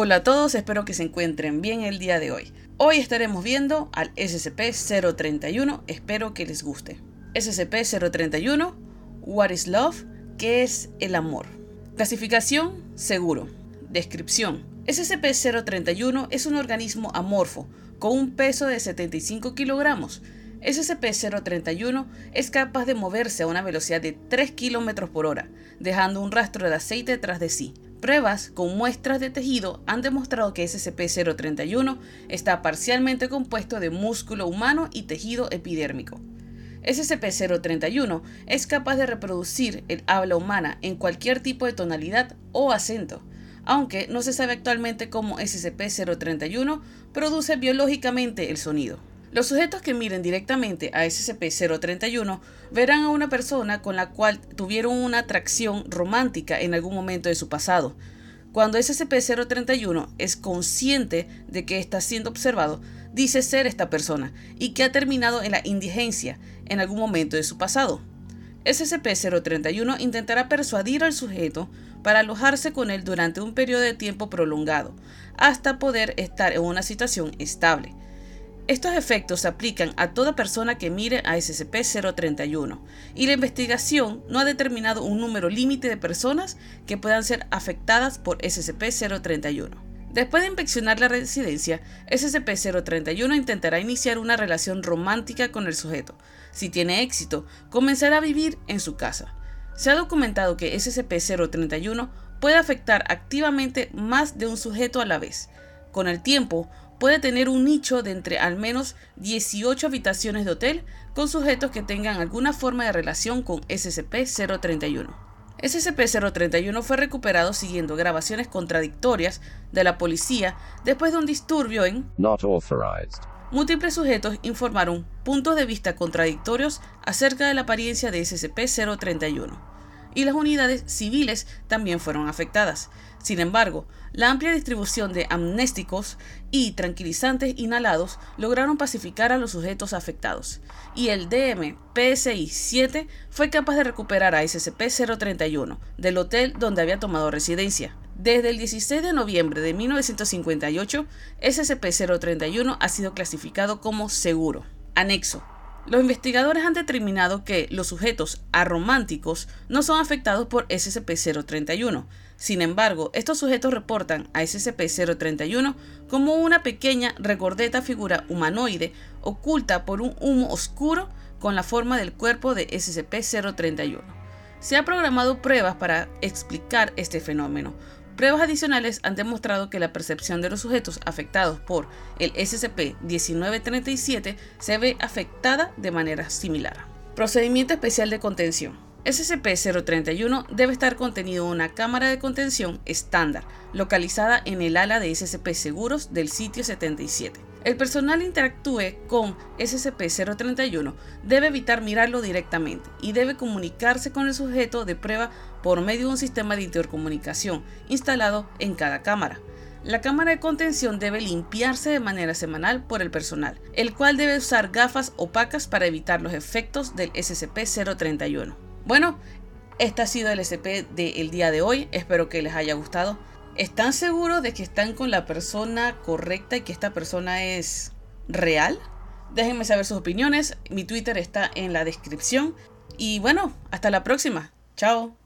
Hola a todos, espero que se encuentren bien el día de hoy. Hoy estaremos viendo al SCP-031, espero que les guste. SCP-031, What is Love? ¿Qué es el amor? Clasificación, seguro. Descripción. SCP-031 es un organismo amorfo, con un peso de 75 kilogramos. SCP-031 es capaz de moverse a una velocidad de 3 km por hora, dejando un rastro de aceite tras de sí. Pruebas con muestras de tejido han demostrado que SCP-031 está parcialmente compuesto de músculo humano y tejido epidérmico. SCP-031 es capaz de reproducir el habla humana en cualquier tipo de tonalidad o acento, aunque no se sabe actualmente cómo SCP-031 produce biológicamente el sonido. Los sujetos que miren directamente a SCP-031 verán a una persona con la cual tuvieron una atracción romántica en algún momento de su pasado. Cuando SCP-031 es consciente de que está siendo observado, dice ser esta persona y que ha terminado en la indigencia en algún momento de su pasado. SCP-031 intentará persuadir al sujeto para alojarse con él durante un periodo de tiempo prolongado, hasta poder estar en una situación estable. Estos efectos se aplican a toda persona que mire a SCP-031 y la investigación no ha determinado un número límite de personas que puedan ser afectadas por SCP-031. Después de inspeccionar la residencia, SCP-031 intentará iniciar una relación romántica con el sujeto. Si tiene éxito, comenzará a vivir en su casa. Se ha documentado que SCP-031 puede afectar activamente más de un sujeto a la vez. Con el tiempo, puede tener un nicho de entre al menos 18 habitaciones de hotel con sujetos que tengan alguna forma de relación con SCP-031. SCP-031 fue recuperado siguiendo grabaciones contradictorias de la policía después de un disturbio en Not authorized. Múltiples sujetos informaron puntos de vista contradictorios acerca de la apariencia de SCP-031 y las unidades civiles también fueron afectadas. Sin embargo, la amplia distribución de amnésticos y tranquilizantes inhalados lograron pacificar a los sujetos afectados, y el DM-PSI-7 fue capaz de recuperar a SCP-031 del hotel donde había tomado residencia. Desde el 16 de noviembre de 1958, SCP-031 ha sido clasificado como seguro. Anexo. Los investigadores han determinado que los sujetos arománticos no son afectados por SCP-031. Sin embargo, estos sujetos reportan a SCP-031 como una pequeña regordeta figura humanoide oculta por un humo oscuro con la forma del cuerpo de SCP-031. Se han programado pruebas para explicar este fenómeno, Pruebas adicionales han demostrado que la percepción de los sujetos afectados por el SCP-1937 se ve afectada de manera similar. Procedimiento especial de contención. SCP-031 debe estar contenido en una cámara de contención estándar, localizada en el ala de SCP Seguros del sitio 77. El personal interactúe con SCP-031 debe evitar mirarlo directamente y debe comunicarse con el sujeto de prueba por medio de un sistema de intercomunicación instalado en cada cámara. La cámara de contención debe limpiarse de manera semanal por el personal, el cual debe usar gafas opacas para evitar los efectos del SCP-031. Bueno, este ha sido el SCP del día de hoy, espero que les haya gustado. ¿Están seguros de que están con la persona correcta y que esta persona es real? Déjenme saber sus opiniones. Mi Twitter está en la descripción. Y bueno, hasta la próxima. Chao.